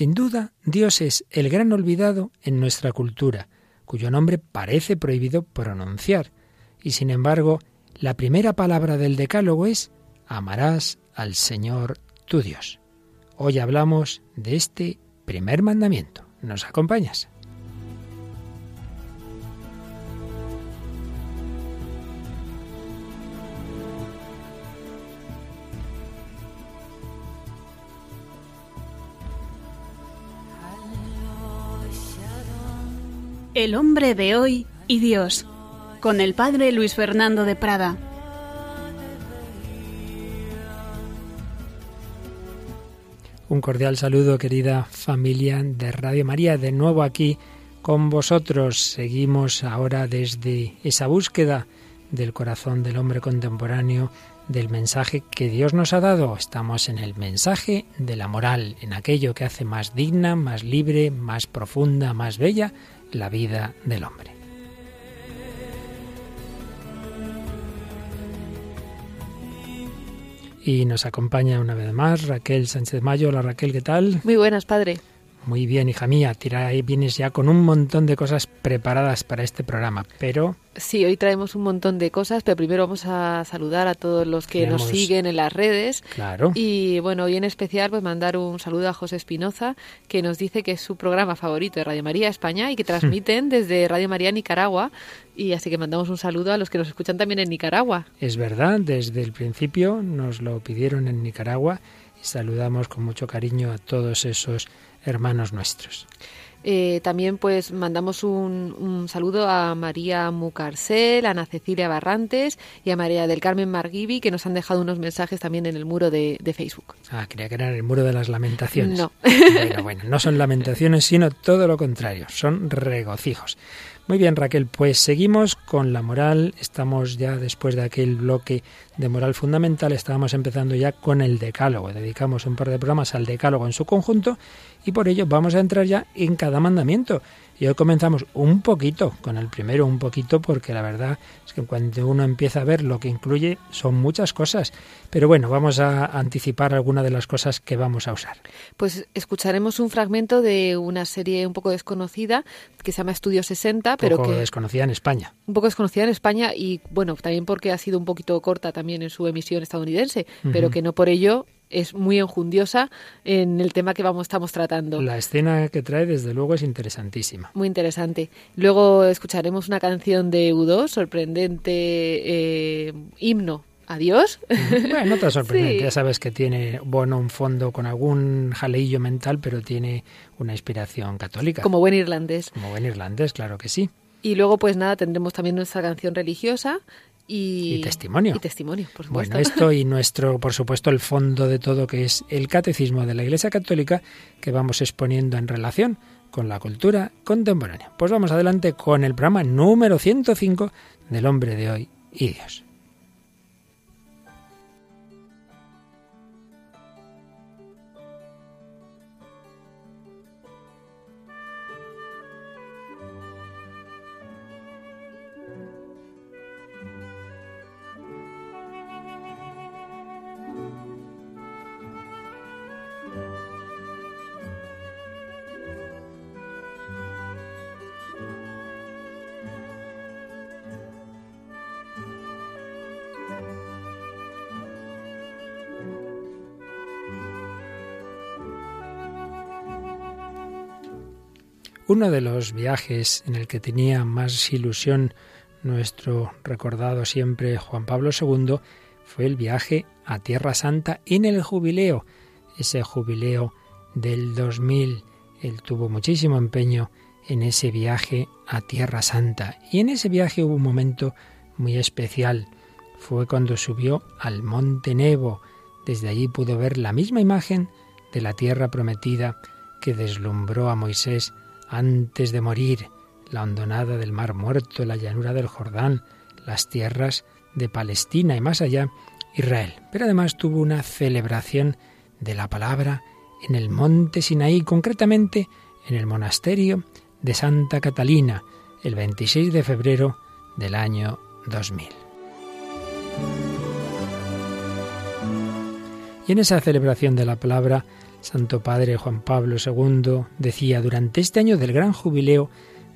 Sin duda, Dios es el gran olvidado en nuestra cultura, cuyo nombre parece prohibido pronunciar, y sin embargo, la primera palabra del Decálogo es amarás al Señor tu Dios. Hoy hablamos de este primer mandamiento. ¿Nos acompañas? El hombre de hoy y Dios, con el padre Luis Fernando de Prada. Un cordial saludo, querida familia de Radio María, de nuevo aquí con vosotros. Seguimos ahora desde esa búsqueda del corazón del hombre contemporáneo, del mensaje que Dios nos ha dado. Estamos en el mensaje de la moral, en aquello que hace más digna, más libre, más profunda, más bella la vida del hombre. Y nos acompaña una vez más Raquel Sánchez Mayo. Hola Raquel, ¿qué tal? Muy buenas, padre. Muy bien, hija mía, tira ahí, vienes ya con un montón de cosas preparadas para este programa, pero... Sí, hoy traemos un montón de cosas, pero primero vamos a saludar a todos los que nos siguen en las redes. Claro. Y bueno, hoy en especial pues mandar un saludo a José Espinoza, que nos dice que es su programa favorito de Radio María España y que transmiten desde Radio María Nicaragua. Y así que mandamos un saludo a los que nos escuchan también en Nicaragua. Es verdad, desde el principio nos lo pidieron en Nicaragua y saludamos con mucho cariño a todos esos hermanos nuestros. Eh, también pues mandamos un, saludo a María Mucarcel, a Ana Cecilia Barrantes y a María del Carmen Margibi que nos han dejado unos mensajes también en el muro de, de Facebook. Ah, creía que era el muro de las lamentaciones. No. Bueno, bueno, no son lamentaciones, sino todo lo contrario, son regocijos. Muy bien, Raquel, pues seguimos con la moral. Estamos ya después de aquel bloque de moral fundamental, estábamos empezando ya con el decálogo. Dedicamos un par de programas al decálogo en su conjunto y por ello vamos a entrar ya en cada mandamiento. Y hoy comenzamos un poquito con el primero, un poquito, porque la verdad es que cuando uno empieza a ver lo que incluye son muchas cosas. Pero bueno, vamos a anticipar algunas de las cosas que vamos a usar. Pues escucharemos un fragmento de una serie un poco desconocida que se llama Estudio 60, pero poco que desconocida en España. Un poco desconocida en España y bueno, también porque ha sido un poquito corta también en su emisión estadounidense, pero que no por ello es muy enjundiosa en el tema que vamos estamos tratando. La escena que trae, desde luego, es interesantísima. Muy interesante. Luego escucharemos una canción de U2, sorprendente eh, himno Adiós. Bueno, no te sorprendente. Ya sabes que tiene, bueno, un fondo con algún jaleillo mental, pero tiene una inspiración católica. Como buen irlandés. Como buen irlandés, claro que sí. Y luego, pues nada, tendremos también nuestra canción religiosa y, testimonio. Y testimonio, por supuesto. Bueno, esto y nuestro, por supuesto, el fondo de todo, que es el catecismo de la Iglesia Católica, que vamos exponiendo en relación con la cultura contemporánea. Pues vamos adelante con el programa número 105 del hombre de hoy y Dios. Uno de los viajes en el que tenía más ilusión nuestro recordado siempre Juan Pablo II fue el viaje a Tierra Santa en el jubileo, ese jubileo del 2000. Él tuvo muchísimo empeño en ese viaje a Tierra Santa y en ese viaje hubo un momento muy especial. Fue cuando subió al Monte Nebo. Desde allí pudo ver la misma imagen de la tierra prometida que deslumbró a Moisés antes de morir, la hondonada del Mar Muerto, la llanura del Jordán, las tierras de Palestina y más allá, Israel. Pero además tuvo una celebración de la palabra en el monte Sinaí, concretamente en el monasterio de Santa Catalina, el 26 de febrero del año 2000. Y en esa celebración de la palabra Santo Padre Juan Pablo II decía, durante este año del gran jubileo,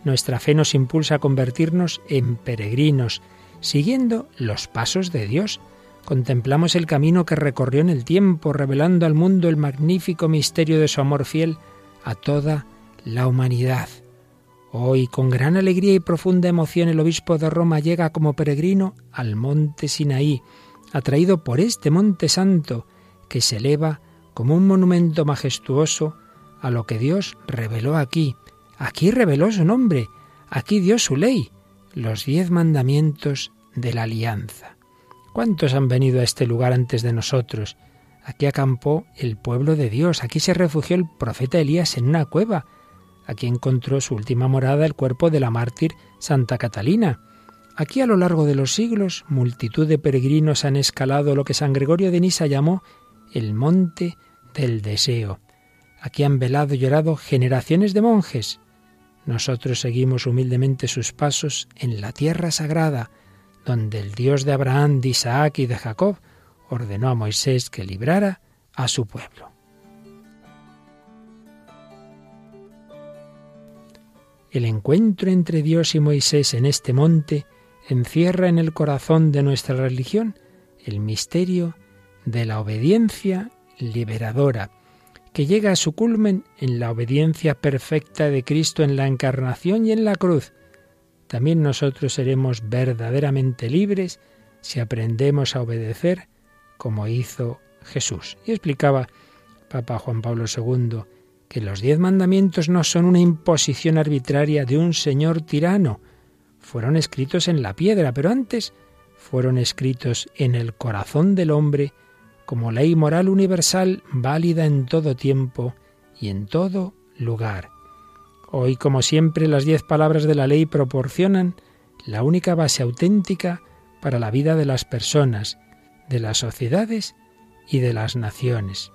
nuestra fe nos impulsa a convertirnos en peregrinos, siguiendo los pasos de Dios. Contemplamos el camino que recorrió en el tiempo, revelando al mundo el magnífico misterio de su amor fiel a toda la humanidad. Hoy, con gran alegría y profunda emoción, el obispo de Roma llega como peregrino al monte Sinaí, atraído por este monte santo, que se eleva como un monumento majestuoso a lo que Dios reveló aquí. Aquí reveló su nombre, aquí dio su ley, los diez mandamientos de la alianza. ¿Cuántos han venido a este lugar antes de nosotros? Aquí acampó el pueblo de Dios, aquí se refugió el profeta Elías en una cueva, aquí encontró su última morada el cuerpo de la mártir Santa Catalina. Aquí a lo largo de los siglos multitud de peregrinos han escalado lo que San Gregorio de Nisa llamó el monte del deseo. Aquí han velado y llorado generaciones de monjes. Nosotros seguimos humildemente sus pasos en la tierra sagrada, donde el Dios de Abraham, de Isaac y de Jacob ordenó a Moisés que librara a su pueblo. El encuentro entre Dios y Moisés en este monte encierra en el corazón de nuestra religión el misterio de la obediencia liberadora, que llega a su culmen en la obediencia perfecta de Cristo en la encarnación y en la cruz. También nosotros seremos verdaderamente libres si aprendemos a obedecer como hizo Jesús. Y explicaba Papa Juan Pablo II que los diez mandamientos no son una imposición arbitraria de un señor tirano. Fueron escritos en la piedra, pero antes fueron escritos en el corazón del hombre como ley moral universal válida en todo tiempo y en todo lugar. Hoy, como siempre, las diez palabras de la ley proporcionan la única base auténtica para la vida de las personas, de las sociedades y de las naciones.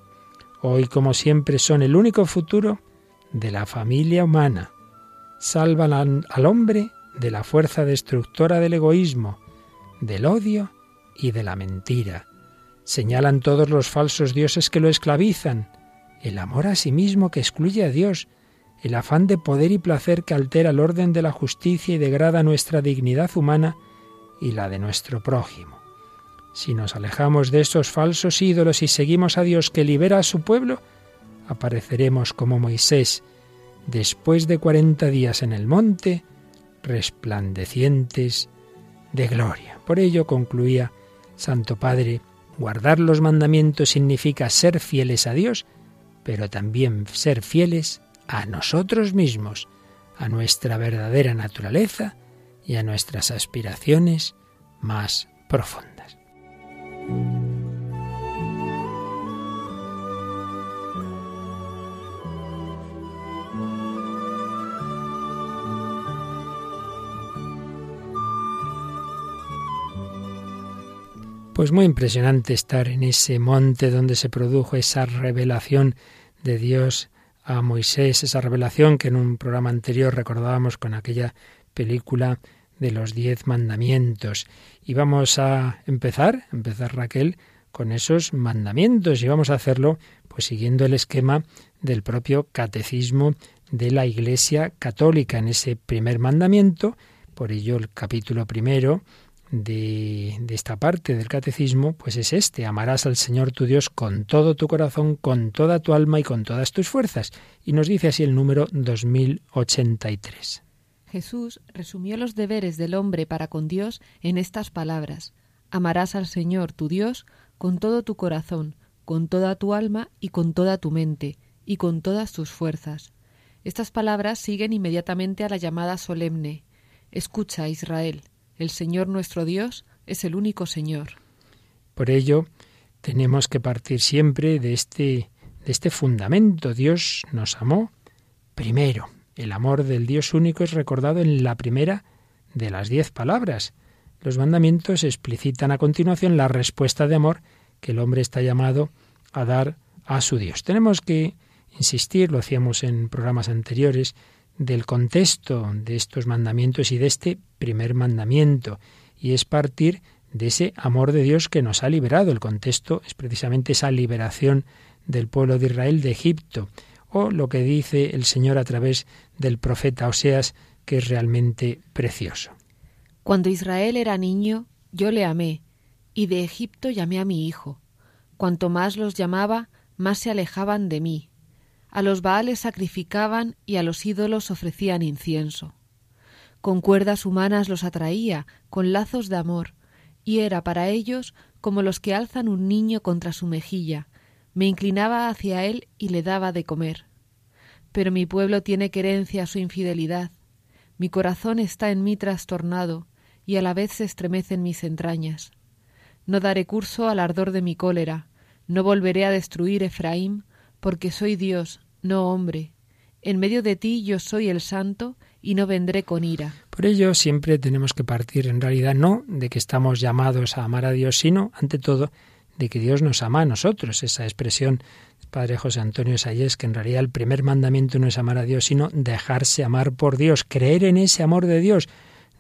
Hoy, como siempre, son el único futuro de la familia humana. Salvan al hombre de la fuerza destructora del egoísmo, del odio y de la mentira Señalan todos los falsos dioses que lo esclavizan, el amor a sí mismo que excluye a Dios, el afán de poder y placer que altera el orden de la justicia y degrada nuestra dignidad humana y la de nuestro prójimo. Si nos alejamos de esos falsos ídolos y seguimos a Dios que libera a su pueblo, apareceremos como Moisés, después de cuarenta días en el monte, resplandecientes de gloria. Por ello concluía Santo Padre, Guardar los mandamientos significa ser fieles a Dios, pero también ser fieles a nosotros mismos, a nuestra verdadera naturaleza y a nuestras aspiraciones más profundas. Pues muy impresionante estar en ese monte donde se produjo esa revelación de Dios a Moisés, esa revelación que en un programa anterior recordábamos con aquella película de los diez mandamientos. Y vamos a empezar, empezar Raquel, con esos mandamientos y vamos a hacerlo pues siguiendo el esquema del propio catecismo de la Iglesia Católica en ese primer mandamiento, por ello el capítulo primero de, esta parte del catecismo, pues es este, amarás al Señor tu Dios con todo tu corazón, con toda tu alma y con todas tus fuerzas. Y nos dice así el número 2083. Jesús resumió los deberes del hombre para con Dios en estas palabras. Amarás al Señor tu Dios con todo tu corazón, con toda tu alma y con toda tu mente, y con todas tus fuerzas. Estas palabras siguen inmediatamente a la llamada solemne. Escucha, Israel, el Señor nuestro Dios es el único Señor. Por ello, tenemos que partir siempre de este, de este fundamento. Dios nos amó primero. El amor del Dios único es recordado en la primera de las diez palabras. Los mandamientos explicitan a continuación la respuesta de amor que el hombre está llamado a dar a su Dios. Tenemos que insistir, lo hacíamos en programas anteriores, del contexto de estos mandamientos y de este primer mandamiento, y es partir de ese amor de Dios que nos ha liberado. El contexto es precisamente esa liberación del pueblo de Israel de Egipto, o lo que dice el Señor a través del profeta Oseas, que es realmente precioso. Cuando Israel era niño, yo le amé, y de Egipto llamé a mi hijo. Cuanto más los llamaba, más se alejaban de mí. A los Baales sacrificaban y a los ídolos ofrecían incienso. Con cuerdas humanas los atraía, con lazos de amor, y era para ellos como los que alzan un niño contra su mejilla. Me inclinaba hacia él y le daba de comer. Pero mi pueblo tiene querencia a su infidelidad. Mi corazón está en mí trastornado, y a la vez se estremecen mis entrañas. No daré curso al ardor de mi cólera, no volveré a destruir Efraín, porque soy Dios, no hombre. En medio de ti yo soy el santo, y no vendré con ira. Por ello siempre tenemos que partir en realidad no de que estamos llamados a amar a Dios, sino ante todo de que Dios nos ama a nosotros. Esa expresión Padre José Antonio Sayés, que en realidad el primer mandamiento no es amar a Dios, sino dejarse amar por Dios, creer en ese amor de Dios.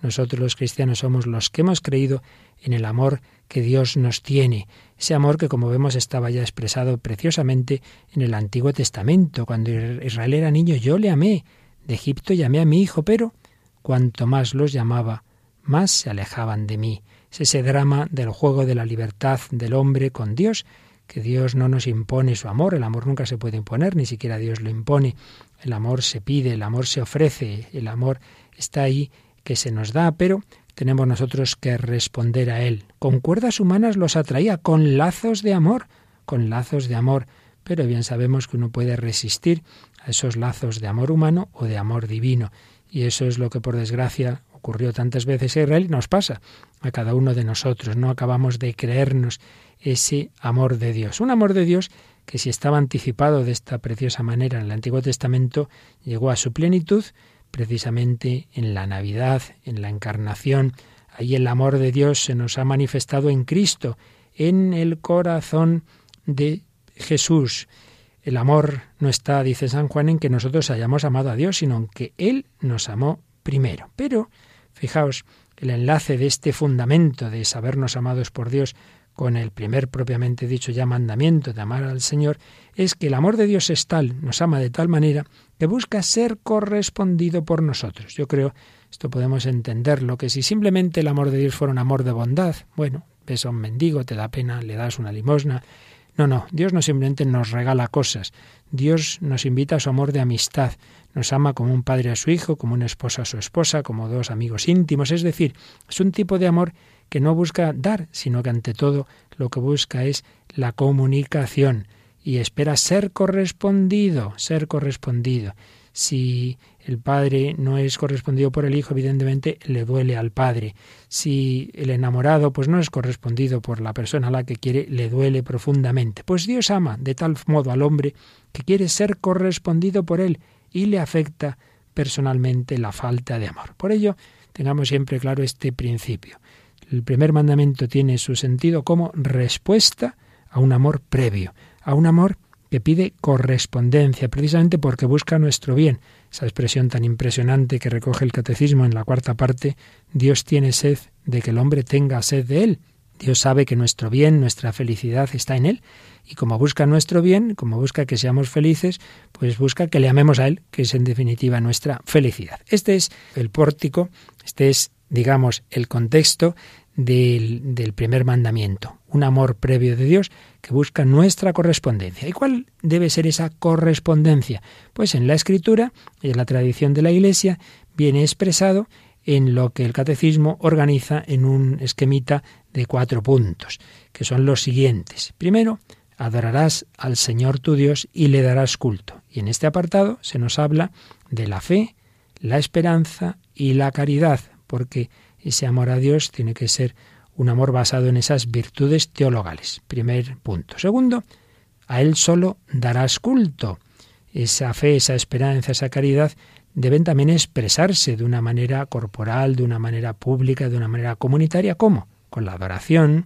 Nosotros los cristianos somos los que hemos creído en el amor que Dios nos tiene. Ese amor que, como vemos, estaba ya expresado preciosamente en el Antiguo Testamento. Cuando Israel era niño, yo le amé. De Egipto llamé a mi hijo, pero cuanto más los llamaba, más se alejaban de mí. Es ese drama del juego de la libertad del hombre con Dios, que Dios no nos impone su amor, el amor nunca se puede imponer, ni siquiera Dios lo impone. El amor se pide, el amor se ofrece, el amor está ahí que se nos da, pero tenemos nosotros que responder a él. Con cuerdas humanas los atraía, con lazos de amor, con lazos de amor, pero bien sabemos que uno puede resistir a esos lazos de amor humano o de amor divino, y eso es lo que por desgracia ocurrió tantas veces a Israel y nos pasa a cada uno de nosotros. No acabamos de creernos ese amor de Dios. Un amor de Dios que si estaba anticipado de esta preciosa manera en el Antiguo Testamento, llegó a su plenitud precisamente en la Navidad, en la Encarnación. Ahí el amor de Dios se nos ha manifestado en Cristo, en el corazón de Jesús. El amor no está, dice San Juan, en que nosotros hayamos amado a Dios, sino en que Él nos amó primero. Pero, fijaos, el enlace de este fundamento de sabernos amados por Dios con el primer propiamente dicho ya mandamiento de amar al Señor, es que el amor de Dios es tal, nos ama de tal manera, que busca ser correspondido por nosotros. Yo creo, esto podemos entenderlo, que si simplemente el amor de Dios fuera un amor de bondad, bueno, ves a un mendigo, te da pena, le das una limosna. No, no, Dios no simplemente nos regala cosas, Dios nos invita a su amor de amistad, nos ama como un padre a su hijo, como una esposa a su esposa, como dos amigos íntimos, es decir, es un tipo de amor que no busca dar, sino que ante todo lo que busca es la comunicación y espera ser correspondido, ser correspondido. Si el padre no es correspondido por el hijo, evidentemente le duele al padre. Si el enamorado pues no es correspondido por la persona a la que quiere, le duele profundamente. Pues Dios ama de tal modo al hombre que quiere ser correspondido por él y le afecta personalmente la falta de amor. Por ello, tengamos siempre claro este principio. El primer mandamiento tiene su sentido como respuesta a un amor previo, a un amor que pide correspondencia, precisamente porque busca nuestro bien. Esa expresión tan impresionante que recoge el catecismo en la cuarta parte, Dios tiene sed de que el hombre tenga sed de él. Dios sabe que nuestro bien, nuestra felicidad está en Él, y como busca nuestro bien, como busca que seamos felices, pues busca que le amemos a Él, que es en definitiva nuestra felicidad. Este es el pórtico, este es, digamos, el contexto del, primer mandamiento, un amor previo de Dios que busca nuestra correspondencia. ¿Y cuál debe ser esa correspondencia? Pues en la escritura y en la tradición de la Iglesia viene expresado en lo que el catecismo organiza en un esquemita de cuatro puntos, que son los siguientes. Primero, adorarás al Señor tu Dios y le darás culto. Y en este apartado se nos habla de la fe, la esperanza y la caridad, porque ese amor a Dios tiene que ser un amor basado en esas virtudes teologales. Primer punto. Segundo, a Él solo darás culto. Esa fe, esa esperanza, esa caridad deben también expresarse de una manera corporal, de una manera pública, de una manera comunitaria. ¿Cómo? Con la adoración,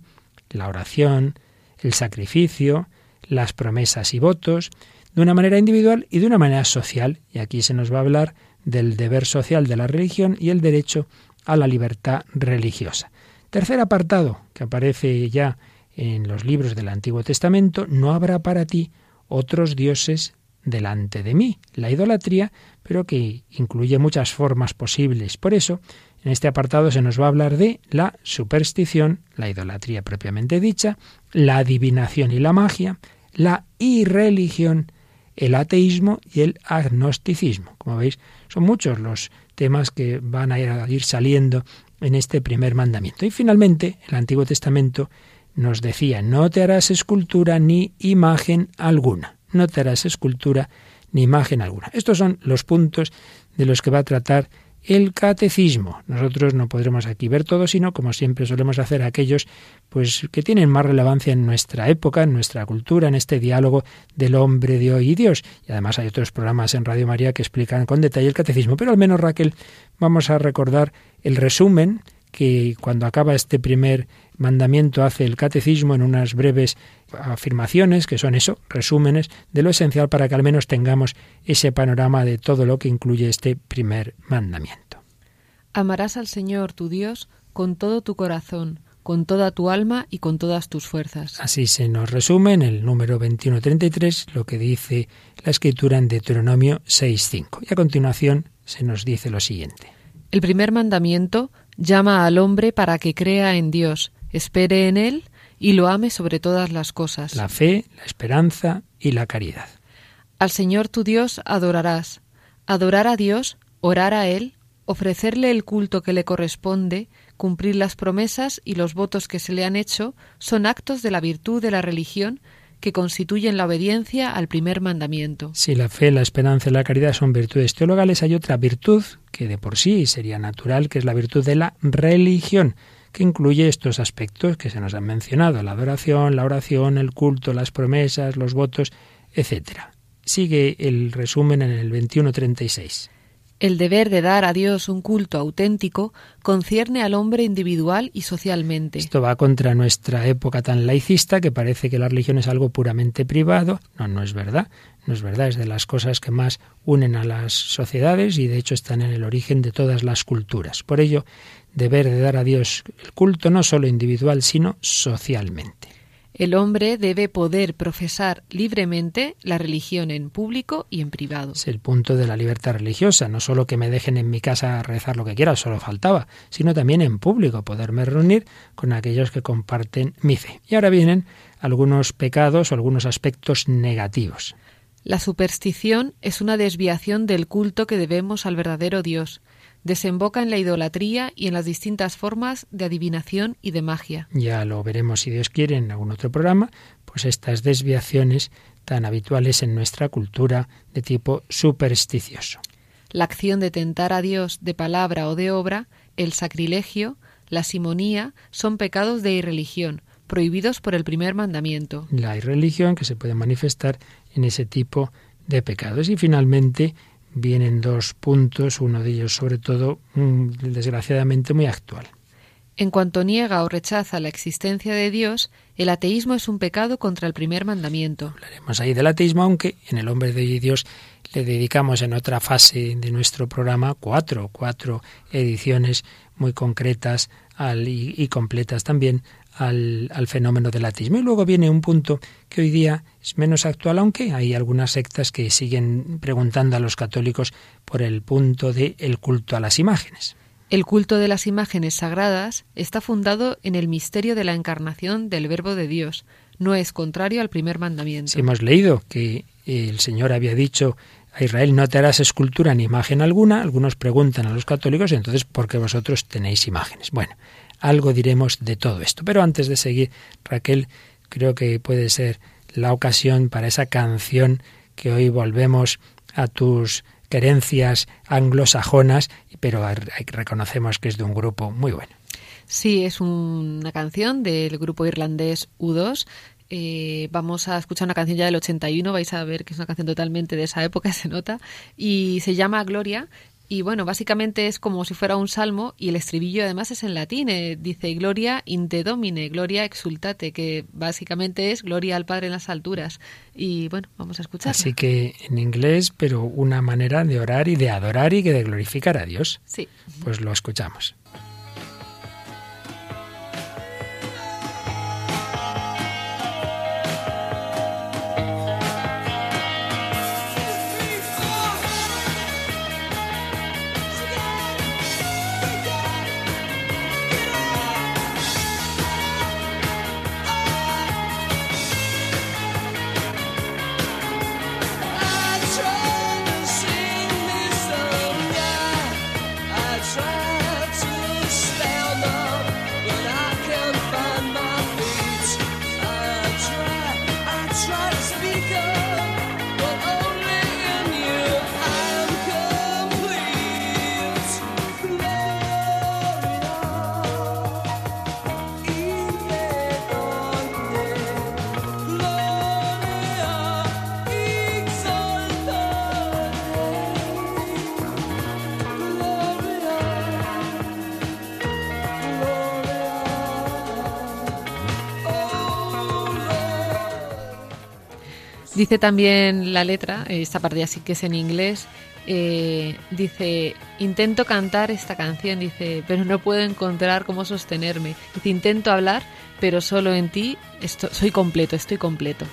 la oración, el sacrificio, las promesas y votos, de una manera individual y de una manera social. Y aquí se nos va a hablar del deber social de la religión y el derecho a la libertad religiosa. Tercer apartado, que aparece ya en los libros del Antiguo Testamento, no habrá para ti otros dioses delante de mí. La idolatría, pero que incluye muchas formas posibles. Por eso, en este apartado se nos va a hablar de la superstición, la idolatría propiamente dicha, la adivinación y la magia, la irreligión, el ateísmo y el agnosticismo. Como veis, son muchos los temas que van a ir saliendo en este primer mandamiento. Y finalmente, el Antiguo Testamento nos decía, no te harás escultura ni imagen alguna. No te harás escultura ni imagen alguna. Estos son los puntos de los que va a tratar el catecismo. Nosotros no podremos aquí ver todo, sino como siempre solemos hacer aquellos pues que tienen más relevancia en nuestra época, en nuestra cultura, en este diálogo del hombre de hoy y Dios. Y además hay otros programas en Radio María que explican con detalle el catecismo, pero al menos Raquel vamos a recordar el resumen que cuando acaba este primer mandamiento hace el catecismo en unas breves afirmaciones, que son eso, resúmenes de lo esencial para que al menos tengamos ese panorama de todo lo que incluye este primer mandamiento. Amarás al Señor tu Dios con todo tu corazón, con toda tu alma y con todas tus fuerzas. Así se nos resume en el número 2133 lo que dice la escritura en Deuteronomio 6.5. Y a continuación se nos dice lo siguiente. El primer mandamiento llama al hombre para que crea en Dios, espere en Él y lo ame sobre todas las cosas. La fe, la esperanza y la caridad. Al Señor tu Dios adorarás. Adorar a Dios, orar a Él, ofrecerle el culto que le corresponde, cumplir las promesas y los votos que se le han hecho, son actos de la virtud de la religión que constituyen la obediencia al primer mandamiento. Si la fe, la esperanza y la caridad son virtudes teologales, hay otra virtud que de por sí sería natural, que es la virtud de la religión, que incluye estos aspectos que se nos han mencionado, la adoración, la oración, el culto, las promesas, los votos, etc. Sigue el resumen en el 2136. El deber de dar a Dios un culto auténtico concierne al hombre individual y socialmente. Esto va contra nuestra época tan laicista que parece que la religión es algo puramente privado. No, no es verdad. No es verdad. Es de las cosas que más unen a las sociedades y de hecho están en el origen de todas las culturas. Por ello, deber de dar a Dios el culto no solo individual, sino socialmente. El hombre debe poder profesar libremente la religión en público y en privado. Es el punto de la libertad religiosa, no solo que me dejen en mi casa rezar lo que quiera, solo faltaba, sino también en público, poderme reunir con aquellos que comparten mi fe. Y ahora vienen algunos pecados o algunos aspectos negativos. La superstición es una desviación del culto que debemos al verdadero Dios desemboca en la idolatría y en las distintas formas de adivinación y de magia. Ya lo veremos si Dios quiere en algún otro programa, pues estas desviaciones tan habituales en nuestra cultura de tipo supersticioso. La acción de tentar a Dios de palabra o de obra, el sacrilegio, la simonía, son pecados de irreligión, prohibidos por el primer mandamiento. La irreligión que se puede manifestar en ese tipo de pecados. Y finalmente, vienen dos puntos, uno de ellos sobre todo, mm, desgraciadamente muy actual. En cuanto niega o rechaza la existencia de Dios, el ateísmo es un pecado contra el primer mandamiento. Hablaremos ahí del ateísmo, aunque en el hombre de Dios le dedicamos en otra fase de nuestro programa cuatro, cuatro ediciones muy concretas al, y completas también al, fenómeno del ateísmo. Y luego viene un punto que hoy día es menos actual, aunque hay algunas sectas que siguen preguntando a los católicos por el punto del el culto a las imágenes. El culto de las imágenes sagradas está fundado en el misterio de la encarnación del Verbo de Dios. No es contrario al primer mandamiento. Si hemos leído que el Señor había dicho a Israel no te harás escultura ni imagen alguna, algunos preguntan a los católicos, entonces, ¿por qué vosotros tenéis imágenes? Bueno, algo diremos de todo esto. Pero antes de seguir, Raquel, creo que puede ser la ocasión para esa canción que hoy volvemos a tus querencias anglosajonas, pero reconocemos que es de un grupo muy bueno. Sí, es una canción del grupo irlandés U2. Eh, vamos a escuchar una canción ya del 81, vais a ver que es una canción totalmente de esa época, se nota, y se llama Gloria y bueno, básicamente es como si fuera un salmo y el estribillo además es en latín. Eh, dice Gloria in te domine, Gloria exultate, que básicamente es Gloria al Padre en las alturas. Y bueno, vamos a escuchar. Así que en inglés, pero una manera de orar y de adorar y de glorificar a Dios. Sí. Pues lo escuchamos. Dice también la letra, esta parte ya sí que es en inglés, eh, dice, intento cantar esta canción, dice, pero no puedo encontrar cómo sostenerme. Dice, intento hablar, pero solo en ti soy completo, estoy completo.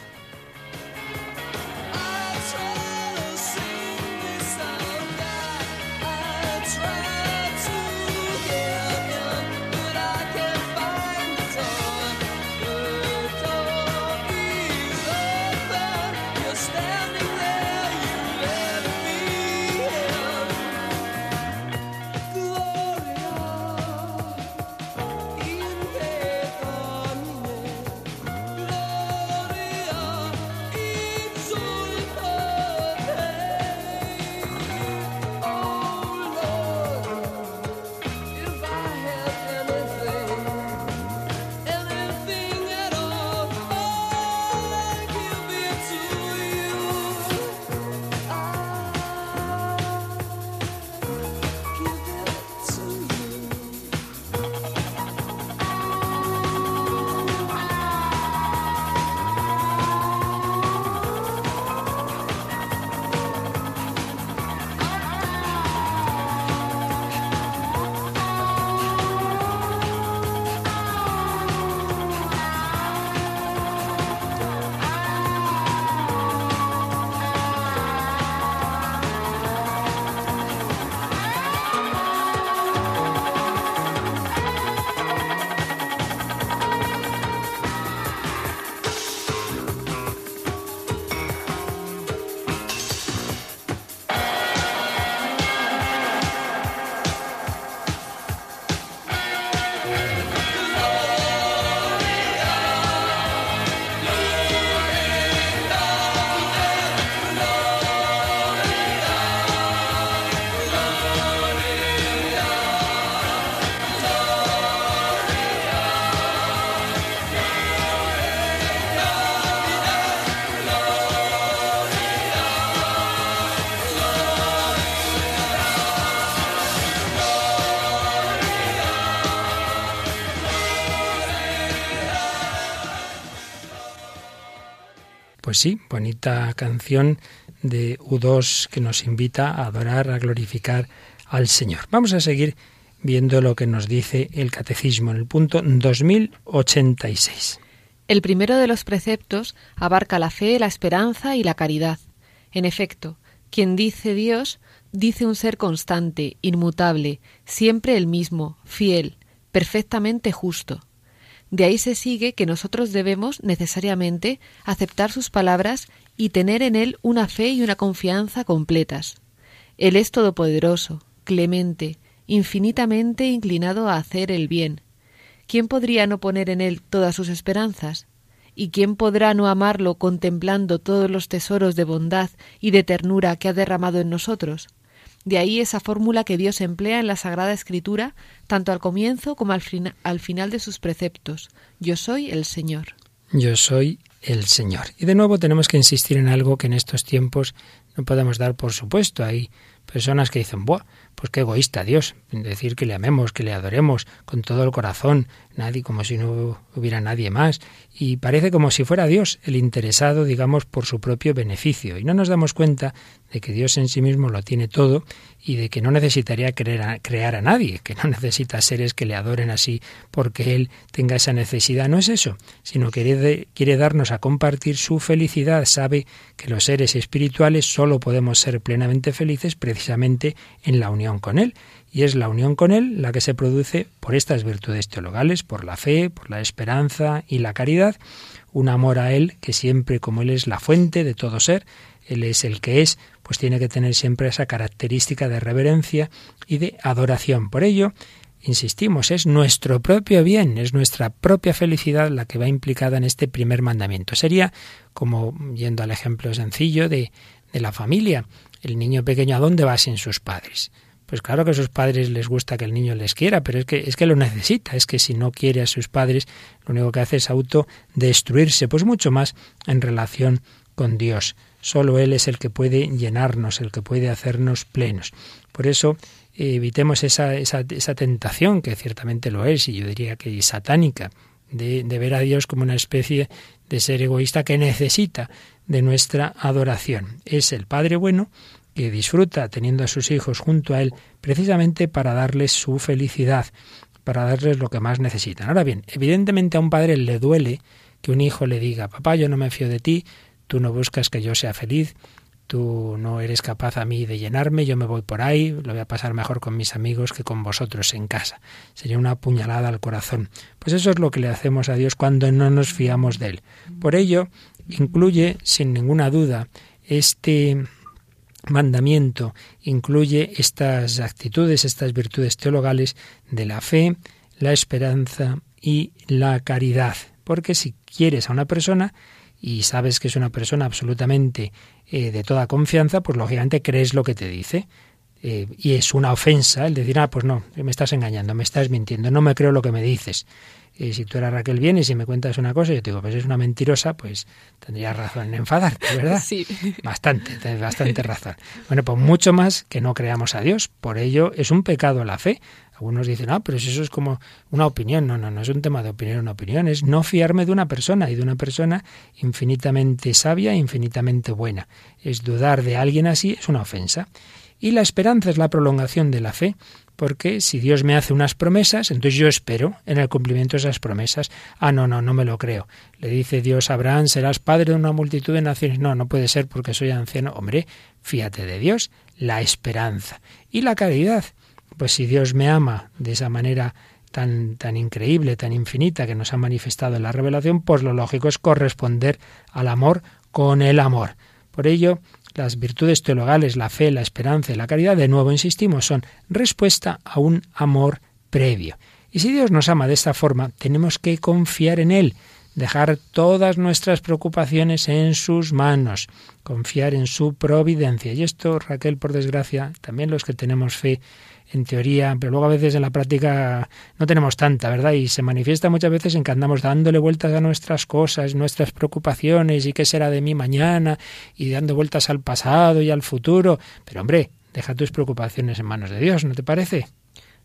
Sí, bonita canción de U2 que nos invita a adorar, a glorificar al Señor. Vamos a seguir viendo lo que nos dice el Catecismo en el punto 2086. El primero de los preceptos abarca la fe, la esperanza y la caridad. En efecto, quien dice Dios, dice un ser constante, inmutable, siempre el mismo, fiel, perfectamente justo. De ahí se sigue que nosotros debemos necesariamente aceptar sus palabras y tener en Él una fe y una confianza completas. Él es todopoderoso, clemente, infinitamente inclinado a hacer el bien. ¿Quién podría no poner en Él todas sus esperanzas? ¿Y quién podrá no amarlo contemplando todos los tesoros de bondad y de ternura que ha derramado en nosotros? De ahí esa fórmula que Dios emplea en la Sagrada Escritura, tanto al comienzo como al, al final de sus preceptos. Yo soy el Señor. Yo soy el Señor. Y de nuevo tenemos que insistir en algo que en estos tiempos no podemos dar por supuesto. Hay personas que dicen, Buah, pues qué egoísta Dios, decir que le amemos, que le adoremos con todo el corazón, nadie como si no hubiera nadie más, y parece como si fuera Dios el interesado, digamos, por su propio beneficio, y no nos damos cuenta de que Dios en sí mismo lo tiene todo y de que no necesitaría crear a, nadie, que no necesita seres que le adoren así porque Él tenga esa necesidad. No es eso, sino que quiere, quiere darnos a compartir su felicidad. Sabe que los seres espirituales solo podemos ser plenamente felices precisamente en la unión con Él. Y es la unión con Él la que se produce por estas virtudes teologales, por la fe, por la esperanza y la caridad, un amor a Él que siempre como Él es la fuente de todo ser, Él es el que es, pues tiene que tener siempre esa característica de reverencia y de adoración. Por ello, insistimos, es nuestro propio bien, es nuestra propia felicidad la que va implicada en este primer mandamiento. Sería como, yendo al ejemplo sencillo de, de la familia, el niño pequeño, ¿a dónde va sin sus padres? Pues claro que a sus padres les gusta que el niño les quiera, pero es que, es que lo necesita, es que si no quiere a sus padres, lo único que hace es autodestruirse, pues mucho más en relación con Dios. Solo Él es el que puede llenarnos, el que puede hacernos plenos. Por eso evitemos esa, esa, esa, tentación, que ciertamente lo es, y yo diría que es satánica, de, de ver a Dios como una especie de ser egoísta que necesita de nuestra adoración. Es el Padre bueno que disfruta teniendo a sus hijos junto a Él precisamente para darles su felicidad, para darles lo que más necesitan. Ahora bien, evidentemente a un padre le duele que un hijo le diga, papá, yo no me fío de ti, tú no buscas que yo sea feliz, tú no eres capaz a mí de llenarme, yo me voy por ahí, lo voy a pasar mejor con mis amigos que con vosotros en casa. Sería una puñalada al corazón. Pues eso es lo que le hacemos a Dios cuando no nos fiamos de Él. Por ello, incluye, sin ninguna duda, este mandamiento incluye estas actitudes, estas virtudes teologales de la fe, la esperanza y la caridad. Porque si quieres a una persona y sabes que es una persona absolutamente eh, de toda confianza, pues lógicamente crees lo que te dice. Eh, y es una ofensa el decir, ah, pues no, me estás engañando, me estás mintiendo, no me creo lo que me dices. Y si tú eras Raquel bien y si me cuentas una cosa yo te digo, pues es una mentirosa, pues tendrías razón en enfadarte, ¿verdad? Sí. Bastante, tienes bastante razón. Bueno, pues mucho más que no creamos a Dios. Por ello es un pecado la fe. Algunos dicen, ah, pero eso es como una opinión. No, no, no es un tema de opinión, una opinión es no fiarme de una persona y de una persona infinitamente sabia, infinitamente buena. Es dudar de alguien así, es una ofensa. Y la esperanza es la prolongación de la fe porque si Dios me hace unas promesas, entonces yo espero en el cumplimiento de esas promesas. Ah, no, no, no me lo creo. Le dice Dios a Abraham, serás padre de una multitud de naciones. No, no puede ser porque soy anciano. Hombre, fíjate de Dios, la esperanza. Y la caridad. Pues si Dios me ama de esa manera tan, tan increíble, tan infinita que nos ha manifestado en la revelación, pues lo lógico es corresponder al amor con el amor. Por ello, las virtudes teologales, la fe, la esperanza y la caridad, de nuevo insistimos, son respuesta a un amor previo. Y si Dios nos ama de esta forma, tenemos que confiar en Él, dejar todas nuestras preocupaciones en sus manos, confiar en su providencia. Y esto, Raquel, por desgracia, también los que tenemos fe, en teoría, pero luego a veces en la práctica no tenemos tanta, ¿verdad? Y se manifiesta muchas veces en que andamos dándole vueltas a nuestras cosas, nuestras preocupaciones y qué será de mí mañana y dando vueltas al pasado y al futuro. Pero hombre, deja tus preocupaciones en manos de Dios, ¿no te parece?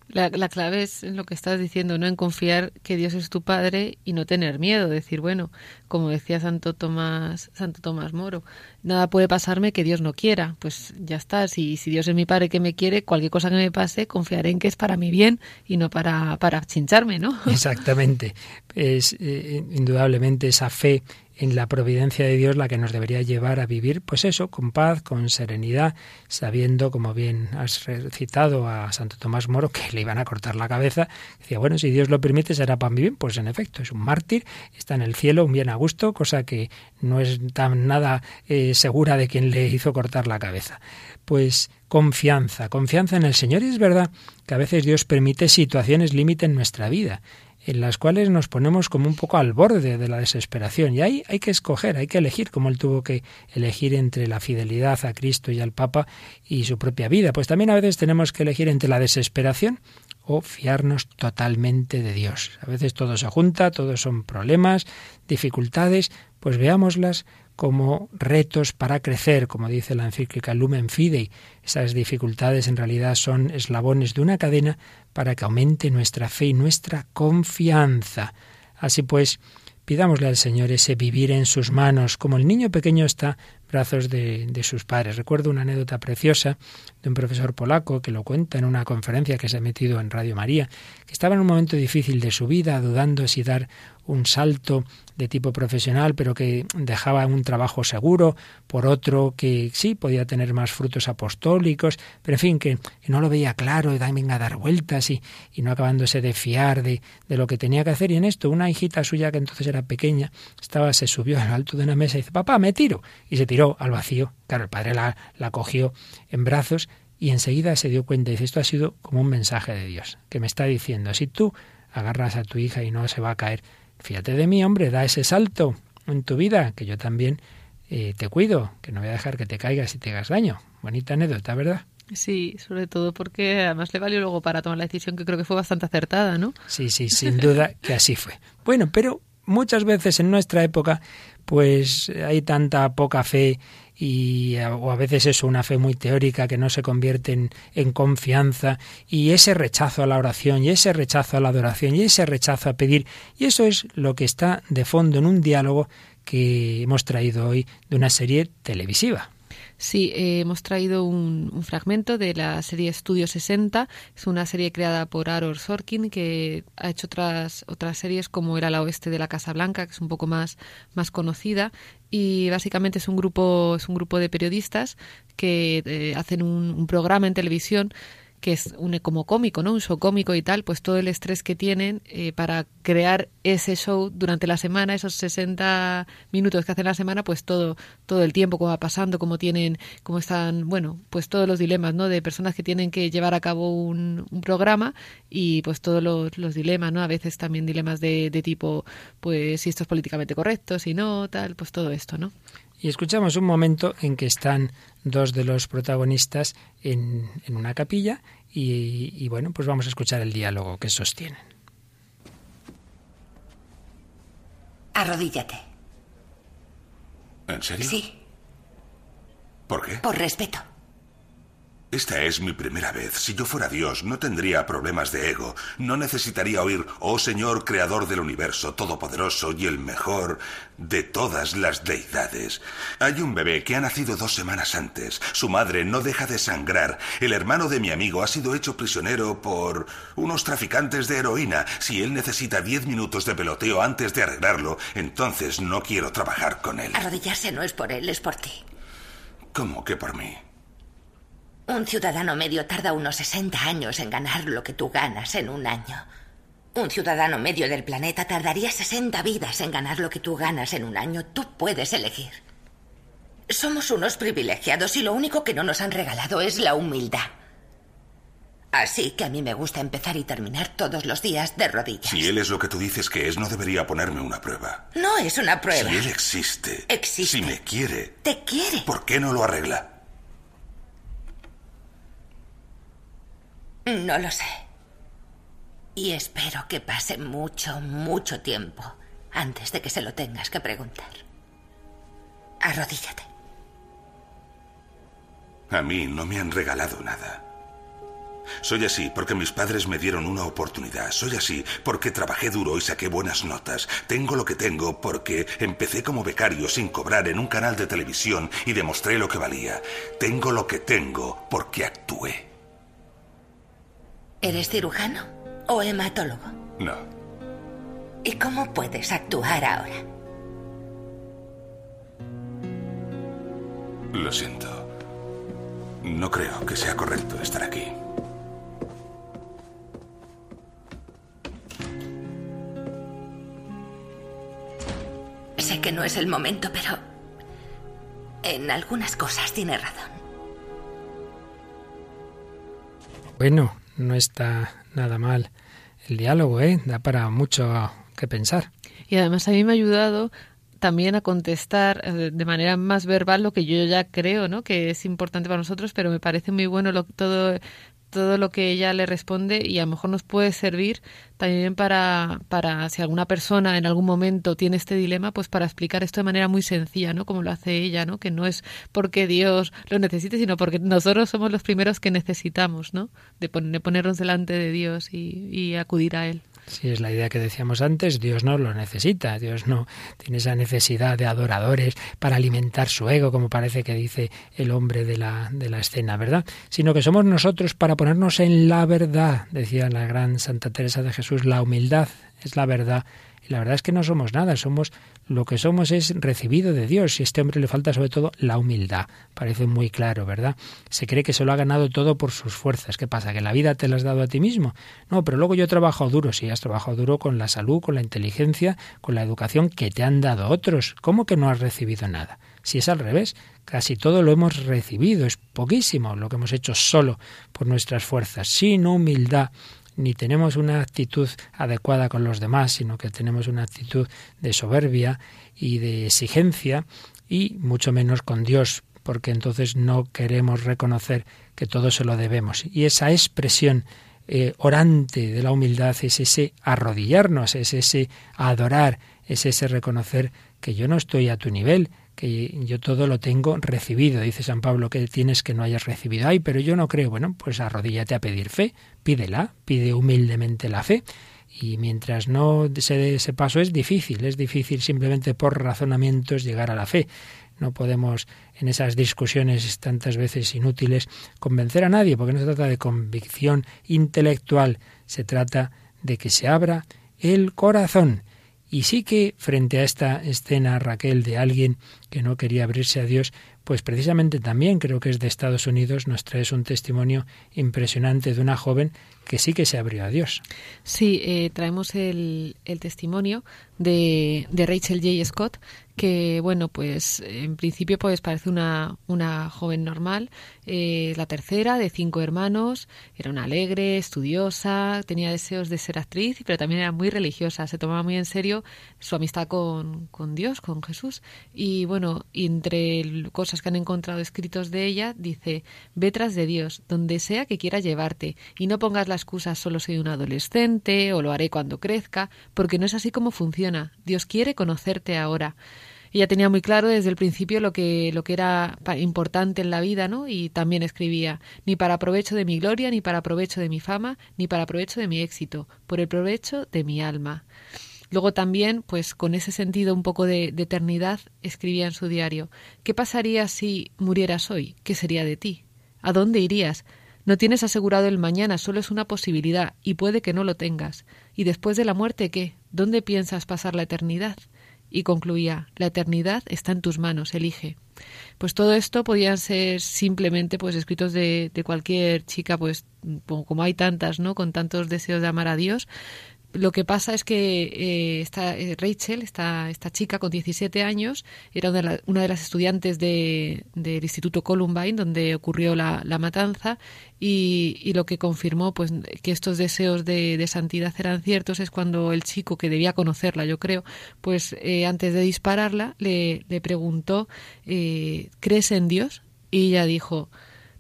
La, clave es en lo que estás diciendo, ¿no? En confiar que Dios es tu Padre y no tener miedo. Decir, bueno, como decía Santo Tomás, Santo Tomás Moro, nada puede pasarme que Dios no quiera. Pues ya está. Si, si Dios es mi Padre que me quiere, cualquier cosa que me pase, confiaré en que es para mi bien y no para, para chincharme, ¿no? Exactamente. Es eh, indudablemente esa fe en la providencia de Dios la que nos debería llevar a vivir, pues eso, con paz, con serenidad, sabiendo, como bien has recitado a Santo Tomás Moro, que le iban a cortar la cabeza. Decía, bueno, si Dios lo permite, será para mi bien. Pues en efecto, es un mártir, está en el cielo, un bien a gusto, cosa que no es tan nada eh, segura de quien le hizo cortar la cabeza. Pues confianza, confianza en el Señor. Y es verdad que a veces Dios permite situaciones límite en nuestra vida en las cuales nos ponemos como un poco al borde de la desesperación. Y ahí hay que escoger, hay que elegir, como él tuvo que elegir entre la fidelidad a Cristo y al Papa y su propia vida. Pues también a veces tenemos que elegir entre la desesperación o fiarnos totalmente de Dios. A veces todo se junta, todos son problemas, dificultades, pues veámoslas como retos para crecer, como dice la encíclica Lumen Fidei. Esas dificultades en realidad son eslabones de una cadena para que aumente nuestra fe y nuestra confianza. Así pues, pidámosle al Señor ese vivir en sus manos, como el niño pequeño está brazos de, de, sus padres. Recuerdo una anécdota preciosa de un profesor polaco que lo cuenta en una conferencia que se ha metido en Radio María, que estaba en un momento difícil de su vida, dudando si dar un salto de tipo profesional, pero que dejaba un trabajo seguro, por otro que sí podía tener más frutos apostólicos, pero en fin, que, no lo veía claro, y también a dar vueltas y, y no acabándose de fiar de, de, lo que tenía que hacer. Y en esto, una hijita suya que entonces era pequeña, estaba, se subió al alto de una mesa y dice, papá, me tiro. Y se tiró al vacío. Claro, el padre la, la cogió en brazos y enseguida se dio cuenta y dice, esto ha sido como un mensaje de Dios, que me está diciendo, si tú agarras a tu hija y no se va a caer, fíjate de mí, hombre, da ese salto en tu vida, que yo también eh, te cuido, que no voy a dejar que te caigas y te hagas daño. Bonita anécdota, ¿verdad? Sí, sobre todo porque además le valió luego para tomar la decisión que creo que fue bastante acertada, ¿no? Sí, sí, sin duda que así fue. Bueno, pero muchas veces en nuestra época pues hay tanta poca fe y o a veces es una fe muy teórica que no se convierte en, confianza y ese rechazo a la oración y ese rechazo a la adoración y ese rechazo a pedir y eso es lo que está de fondo en un diálogo que hemos traído hoy de una serie televisiva. Sí, eh, hemos traído un, fragmento de la serie Estudio 60. Es una serie creada por Aaron Sorkin que ha hecho otras otras series como El ala oeste de la Casa Blanca, que es un poco más más conocida y básicamente es un grupo es un grupo de periodistas que eh, hacen un programa en televisión que es un como cómico, ¿no? Un show cómico y tal, pues todo el estrés que tienen eh, para crear ese show durante la semana, esos 60 minutos que hacen la semana, pues todo todo el tiempo cómo va pasando, cómo tienen, cómo están, bueno, pues todos los dilemas, ¿no? De personas que tienen que llevar a cabo un, programa y pues todos los, los, dilemas, ¿no? A veces también dilemas de, de tipo, pues si esto es políticamente correcto, si no, tal, pues todo esto, ¿no? Y escuchamos un momento en que están dos de los protagonistas en, en una capilla y, y bueno, pues vamos a escuchar el diálogo que sostienen. Arrodíllate. ¿En serio? Sí, ¿Por qué? por respeto. Esta es mi primera vez. Si yo fuera Dios, no tendría problemas de ego. No necesitaría oír, oh Señor, creador del universo, todopoderoso y el mejor de todas las deidades. Hay un bebé que ha nacido dos semanas antes. Su madre no deja de sangrar. El hermano de mi amigo ha sido hecho prisionero por unos traficantes de heroína. Si él necesita diez minutos de peloteo antes de arreglarlo, entonces no quiero trabajar con él. Arrodillarse no es por él, es por ti. ¿Cómo que por mí? Un ciudadano medio tarda unos 60 años en ganar lo que tú ganas en un año. Un ciudadano medio del planeta tardaría 60 vidas en ganar lo que tú ganas en un año. Tú puedes elegir. Somos unos privilegiados y lo único que no nos han regalado es la humildad. Así que a mí me gusta empezar y terminar todos los días de rodillas. Si él es lo que tú dices que es, no debería ponerme una prueba. No es una prueba. Si él existe, Existe. si me quiere, Te quiere. ¿por qué no lo arregla? No lo sé. Y espero que pase mucho, mucho tiempo antes de que se lo tengas que preguntar. Arrodíllate. A mí no me han regalado nada. Soy así porque mis padres me dieron una oportunidad. Soy así porque trabajé duro y saqué buenas notas. Tengo lo que tengo porque empecé como becario sin cobrar en un canal de televisión y demostré lo que valía. Tengo lo que tengo porque actué. ¿Eres cirujano o hematólogo? No. ¿Y cómo puedes actuar ahora? Lo siento. No creo que sea correcto estar aquí. Sé que no es el momento, pero... En algunas cosas tiene razón. Bueno, no está nada mal el diálogo, ¿eh? Da para mucho que pensar. Y además a mí me ha ayudado también a contestar eh, de manera más verbal lo que yo ya creo, ¿no? Que es importante para nosotros, pero me parece muy bueno lo, todo todo lo que ella le responde y a lo mejor nos puede servir también para, para si alguna persona en algún momento tiene este dilema, pues para explicar esto de manera muy sencilla, ¿no? Como lo hace ella, ¿no? Que no es porque Dios lo necesite, sino porque nosotros somos los primeros que necesitamos, ¿no? De, de ponernos delante de Dios y, y acudir a Él. Sí, es la idea que decíamos antes, Dios no lo necesita, Dios no tiene esa necesidad de adoradores para alimentar su ego, como parece que dice el hombre de la, de la escena, ¿verdad? Sino que somos nosotros para ponernos en la verdad, decía la gran Santa Teresa de Jesús, la humildad es la verdad. Y la verdad es que no somos nada, somos lo que somos es recibido de Dios y a este hombre le falta sobre todo la humildad. Parece muy claro, ¿verdad? Se cree que se lo ha ganado todo por sus fuerzas. ¿Qué pasa? ¿Que la vida te la has dado a ti mismo? No, pero luego yo he trabajado duro. Sí, has trabajado duro con la salud, con la inteligencia, con la educación que te han dado otros. ¿Cómo que no has recibido nada? Si es al revés, casi todo lo hemos recibido, es poquísimo lo que hemos hecho solo por nuestras fuerzas, sin humildad, ni tenemos una actitud adecuada con los demás, sino que tenemos una actitud de soberbia y de exigencia y mucho menos con Dios, porque entonces no queremos reconocer que todo se lo debemos. Y esa expresión eh, orante de la humildad es ese arrodillarnos, es ese adorar, es ese reconocer que yo no estoy a tu nivel, que yo todo lo tengo recibido. Dice San Pablo que tienes que no hayas recibido. Ay, pero yo no creo. Bueno, pues arrodíllate a pedir fe, pídela, pide humildemente la fe Y mientras no se dé ese paso es difícil, es difícil simplemente por razonamientos llegar a la fe. No podemos en esas discusiones tantas veces inútiles convencer a nadie, porque no se trata de convicción intelectual, se trata de que se abra el corazón. Y sí que frente a esta escena, Raquel, de alguien que no quería abrirse a Dios, pues precisamente también creo que es de Estados Unidos, nos traes un testimonio impresionante de una joven que sí que se abrió a Dios. Sí, eh, traemos el, el testimonio de, de, Rachel J. Scott, que bueno, pues en principio pues parece una, una joven normal, eh, la tercera de cinco hermanos, era una alegre, estudiosa, tenía deseos de ser actriz, pero también era muy religiosa, se tomaba muy en serio su amistad con, con Dios, con Jesús. Y bueno, entre cosas que han encontrado escritos de ella, dice, ve tras de Dios, donde sea que quiera llevarte, y no pongas la excusa solo soy un adolescente o lo haré cuando crezca, porque no es así como funciona. Dios quiere conocerte ahora. Ella tenía muy claro desde el principio lo que, lo que era importante en la vida, ¿no? Y también escribía, ni para provecho de mi gloria, ni para provecho de mi fama, ni para provecho de mi éxito, por el provecho de mi alma. Luego también, pues con ese sentido un poco de, de, eternidad, escribía en su diario, ¿qué pasaría si murieras hoy? ¿Qué sería de ti? ¿A dónde irías? No tienes asegurado el mañana, solo es una posibilidad, y puede que no lo tengas. ¿Y después de la muerte qué? ¿Dónde piensas pasar la eternidad? Y concluía la eternidad está en tus manos, elige. Pues todo esto podían ser simplemente pues escritos de, de cualquier chica, pues como hay tantas, ¿no? Con tantos deseos de amar a Dios, lo que pasa es que eh, esta, eh, Rachel, esta, esta chica con 17 años, era una de, las estudiantes de, del Instituto Columbine, donde ocurrió la, matanza, y, lo que confirmó pues, que estos deseos de, de, santidad eran ciertos es cuando el chico, que debía conocerla, yo creo, pues eh, antes de dispararla, le, le preguntó, eh, ¿crees en Dios? Y ella dijo,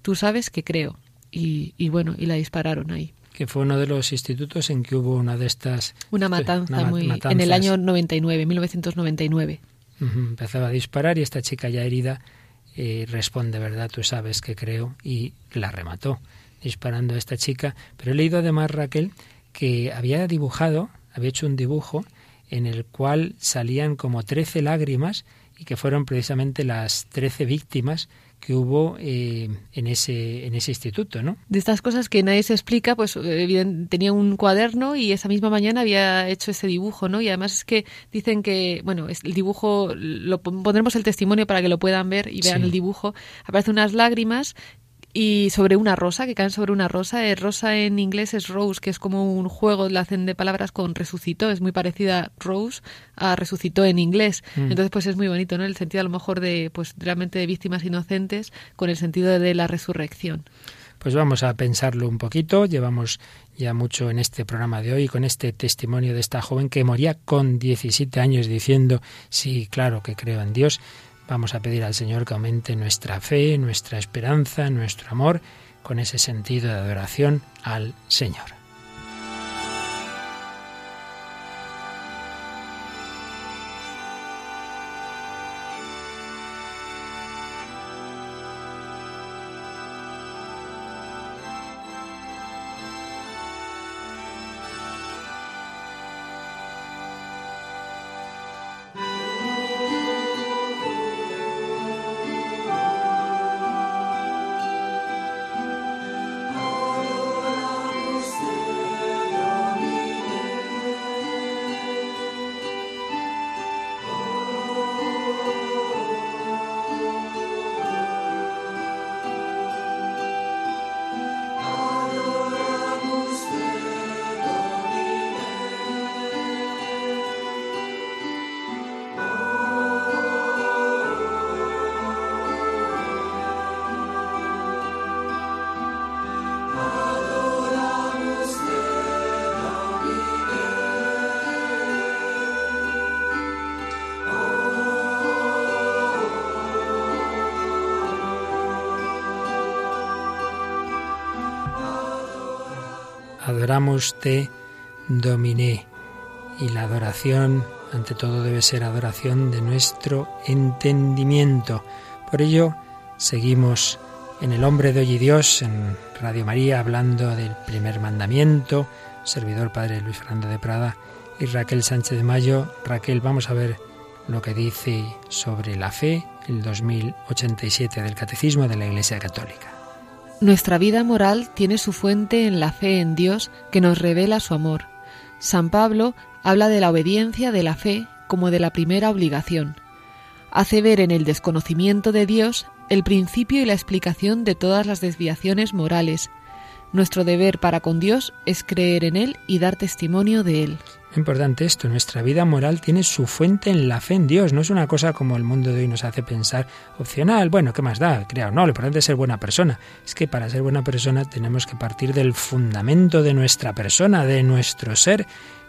tú sabes que creo. Y, y bueno, y la dispararon ahí que fue uno de los institutos en que hubo una de estas... Una matanza una muy... Matanzas. en el año 99, 1999. Uh -huh. Empezaba a disparar y esta chica ya herida eh, responde, ¿verdad? Tú sabes que creo y la remató disparando a esta chica. Pero he leído además, Raquel, que había dibujado, había hecho un dibujo en el cual salían como 13 lágrimas y que fueron precisamente las 13 víctimas que hubo eh, en ese en ese instituto, ¿no? De estas cosas que nadie se explica, pues tenía un cuaderno y esa misma mañana había hecho ese dibujo, ¿no? Y además es que dicen que, bueno, el dibujo lo pondremos el testimonio para que lo puedan ver y vean sí. el dibujo. Aparecen unas lágrimas y sobre una rosa, que caen sobre una rosa. Eh, rosa en inglés es rose, que es como un juego, la hacen de palabras con resucitó, es muy parecida rose a resucitó en inglés. Mm. Entonces, pues es muy bonito, ¿no? El sentido a lo mejor de, pues realmente de víctimas inocentes con el sentido de la resurrección. Pues vamos a pensarlo un poquito. Llevamos ya mucho en este programa de hoy con este testimonio de esta joven que moría con 17 años diciendo, sí, claro que creo en Dios Vamos a pedir al Señor que aumente nuestra fe, nuestra esperanza, nuestro amor, con ese sentido de adoración al Señor. Adoramos te dominé. Y la adoración, ante todo, debe ser adoración de nuestro entendimiento. Por ello, seguimos en El Hombre de Hoy y Dios, en Radio María, hablando del primer mandamiento, servidor padre Luis Fernando de Prada y Raquel Sánchez de Mayo. Raquel, vamos a ver lo que dice sobre la fe el 2087 del Catecismo de la Iglesia Católica. Nuestra vida moral tiene su fuente en la fe en Dios que nos revela su amor. San Pablo habla de la obediencia de la fe como de la primera obligación. Hace ver en el desconocimiento de Dios el principio y la explicación de todas las desviaciones morales. Nuestro deber para con Dios es creer en Él y dar testimonio de Él. Importante esto, nuestra vida moral tiene su fuente en la fe en Dios, no es una cosa como el mundo de hoy nos hace pensar opcional, bueno, ¿qué más da? Creo, no, lo importante es ser buena persona. Es que para ser buena persona tenemos que partir del fundamento de nuestra persona, de nuestro ser,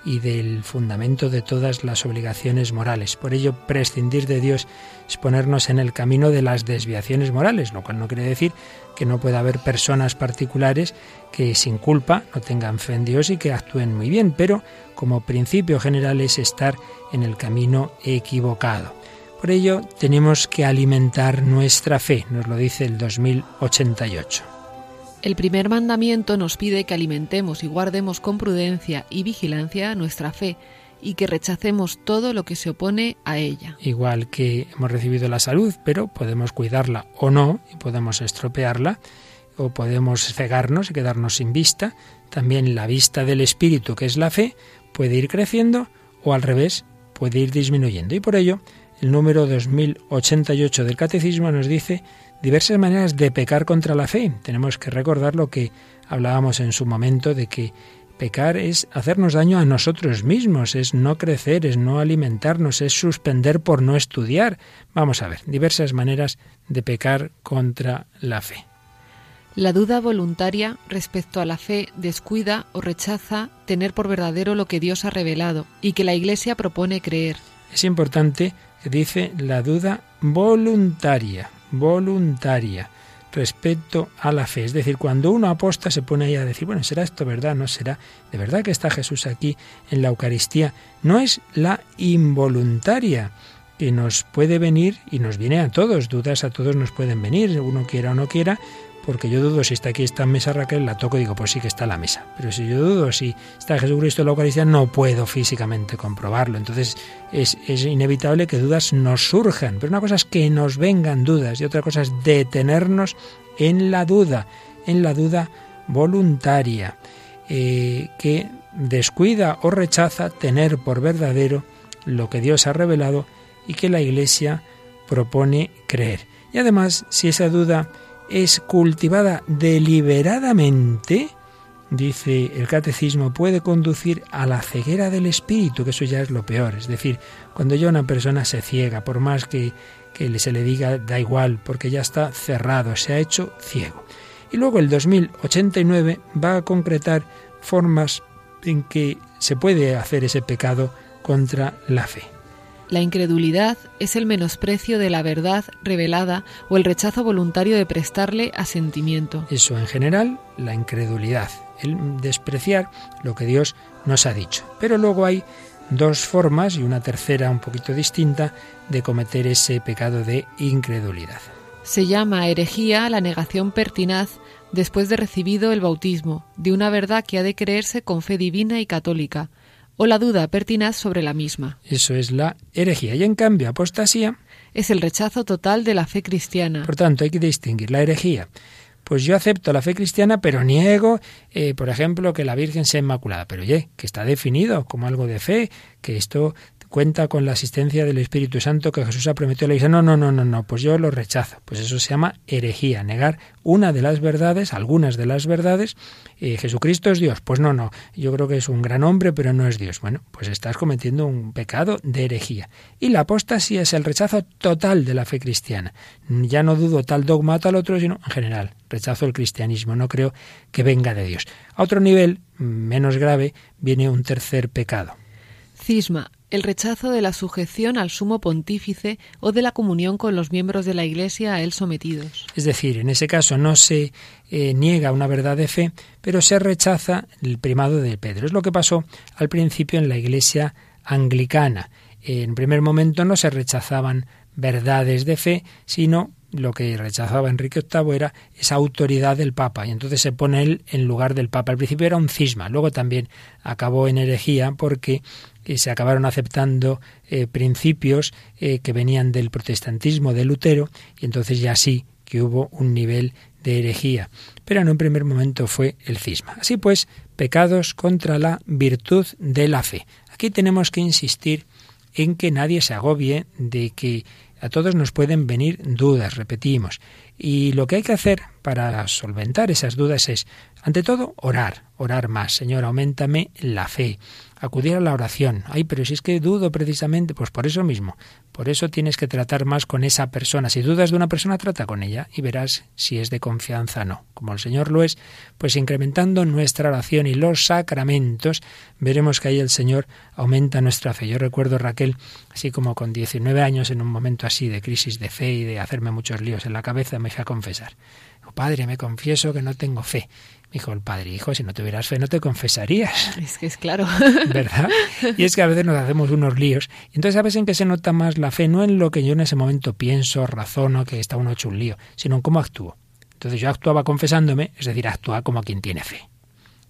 y del fundamento de todas las obligaciones morales. Por ello, prescindir de Dios es ponernos en el camino de las desviaciones morales, lo cual no quiere decir que no pueda haber personas particulares que sin culpa no tengan fe en Dios y que actúen muy bien, pero como principio general es estar en el camino equivocado. Por ello, tenemos que alimentar nuestra fe, nos lo dice el 2088. El primer mandamiento nos pide que alimentemos y guardemos con prudencia y vigilancia nuestra fe y que rechacemos todo lo que se opone a ella. Igual que hemos recibido la salud, pero podemos cuidarla o no y podemos estropearla o podemos cegarnos y quedarnos sin vista, también la vista del espíritu, que es la fe, puede ir creciendo o al revés, puede ir disminuyendo. Y por ello, el número 2088 del Catecismo nos dice diversas maneras de pecar contra la fe. Tenemos que recordar lo que hablábamos en su momento de que pecar es hacernos daño a nosotros mismos, es no crecer, es no alimentarnos, es suspender por no estudiar. Vamos a ver, diversas maneras de pecar contra la fe. La duda voluntaria respecto a la fe descuida o rechaza tener por verdadero lo que Dios ha revelado y que la Iglesia propone creer. Es importante que dice la duda voluntaria voluntaria respecto a la fe. Es decir, cuando uno aposta se pone ahí a decir, bueno, ¿será esto verdad? ¿No será? ¿De verdad que está Jesús aquí en la Eucaristía? No es la involuntaria que nos puede venir y nos viene a todos, dudas a todos nos pueden venir, uno quiera o no quiera, porque yo dudo si está aquí esta mesa Raquel, la toco y digo, pues sí que está la mesa. Pero si yo dudo si está Jesucristo en la Eucaristía, no puedo físicamente comprobarlo. Entonces es, es, inevitable que dudas nos surjan. Pero una cosa es que nos vengan dudas y otra cosa es detenernos en la duda, en la duda voluntaria, eh, que descuida o rechaza tener por verdadero lo que Dios ha revelado y que la Iglesia propone creer. Y además, si esa duda es cultivada deliberadamente, dice el catecismo, puede conducir a la ceguera del espíritu, que eso ya es lo peor. Es decir, cuando ya una persona se ciega, por más que, que se le diga da igual, porque ya está cerrado, se ha hecho ciego. Y luego el 2089 va a concretar formas en que se puede hacer ese pecado contra la fe. La incredulidad es el menosprecio de la verdad revelada o el rechazo voluntario de prestarle asentimiento. Eso en general, la incredulidad, el despreciar lo que Dios nos ha dicho. Pero luego hay dos formas y una tercera un poquito distinta de cometer ese pecado de incredulidad. Se llama herejía la negación pertinaz después de recibido el bautismo de una verdad que ha de creerse con fe divina y católica o la duda pertinaz sobre la misma. Eso es la herejía. Y en cambio, apostasía es el rechazo total de la fe cristiana. Por tanto, hay que distinguir la herejía. Pues yo acepto la fe cristiana, pero niego, eh, por ejemplo, que la Virgen sea inmaculada. Pero oye, que está definido como algo de fe, que esto cuenta con la asistencia del Espíritu Santo que Jesús ha prometido. Le dice, no, no, no, no, no, pues yo lo rechazo. Pues eso se llama herejía, negar una de las verdades, algunas de las verdades. Eh, Jesucristo es Dios. Pues no, no, yo creo que es un gran hombre, pero no es Dios. Bueno, pues estás cometiendo un pecado de herejía. Y la apostasía es el rechazo total de la fe cristiana. Ya no dudo tal dogma tal otro, sino en general, rechazo el cristianismo. No creo que venga de Dios. A otro nivel, menos grave, viene un tercer pecado. Cisma, el rechazo de la sujeción al sumo pontífice o de la comunión con los miembros de la Iglesia a él sometidos. Es decir, en ese caso no se eh, niega una verdad de fe, pero se rechaza el primado de Pedro. Es lo que pasó al principio en la Iglesia anglicana. En primer momento no se rechazaban verdades de fe, sino lo que rechazaba Enrique VIII era esa autoridad del Papa y entonces se pone él en lugar del Papa. Al principio era un cisma, luego también acabó en herejía porque se acabaron aceptando eh, principios eh, que venían del protestantismo de Lutero y entonces ya sí que hubo un nivel de herejía. Pero en un primer momento fue el cisma. Así pues, pecados contra la virtud de la fe. Aquí tenemos que insistir en que nadie se agobie de que a todos nos pueden venir dudas, repetimos. Y lo que hay que hacer para solventar esas dudas es, ante todo, orar, orar más. Señor, aumentame la fe acudir a la oración. Ay, pero si es que dudo precisamente, pues por eso mismo. Por eso tienes que tratar más con esa persona. Si dudas de una persona, trata con ella y verás si es de confianza o no. Como el Señor lo es, pues incrementando nuestra oración y los sacramentos, veremos que ahí el Señor aumenta nuestra fe. Yo recuerdo, Raquel, así como con 19 años, en un momento así de crisis de fe y de hacerme muchos líos en la cabeza, me fui a confesar. Oh, padre, me confieso que no tengo fe. Dijo el padre, hijo, si no tuvieras fe no te confesarías. Es que es claro. ¿Verdad? Y es que a veces nos hacemos unos líos. Y entonces, ¿sabes en qué se nota más la fe? No en lo que yo en ese momento pienso, razono, que está uno hecho un lío, sino en cómo actúo. Entonces yo actuaba confesándome, es decir, actúa como quien tiene fe.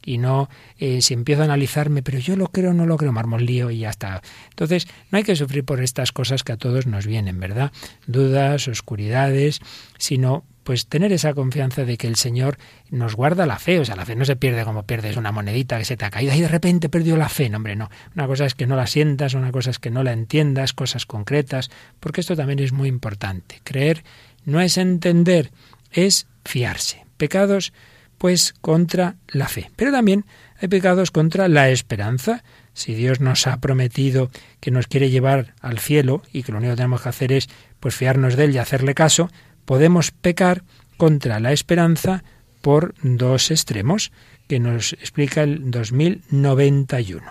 Y no eh, si empiezo a analizarme, pero yo lo creo, no lo creo, marmol lío y ya está. Entonces, no hay que sufrir por estas cosas que a todos nos vienen, ¿verdad? Dudas, oscuridades, sino pues tener esa confianza de que el Señor nos guarda la fe. O sea, la fe no se pierde como pierdes una monedita que se te ha caído y de repente perdió la fe. No, hombre, no. Una cosa es que no la sientas, una cosa es que no la entiendas, cosas concretas, porque esto también es muy importante. Creer no es entender, es fiarse. Pecados, pues, contra la fe. Pero también hay pecados contra la esperanza. Si Dios nos ha prometido que nos quiere llevar al cielo y que lo único que tenemos que hacer es pues fiarnos de él y hacerle caso, podemos pecar contra la esperanza por dos extremos que nos explica el 2091.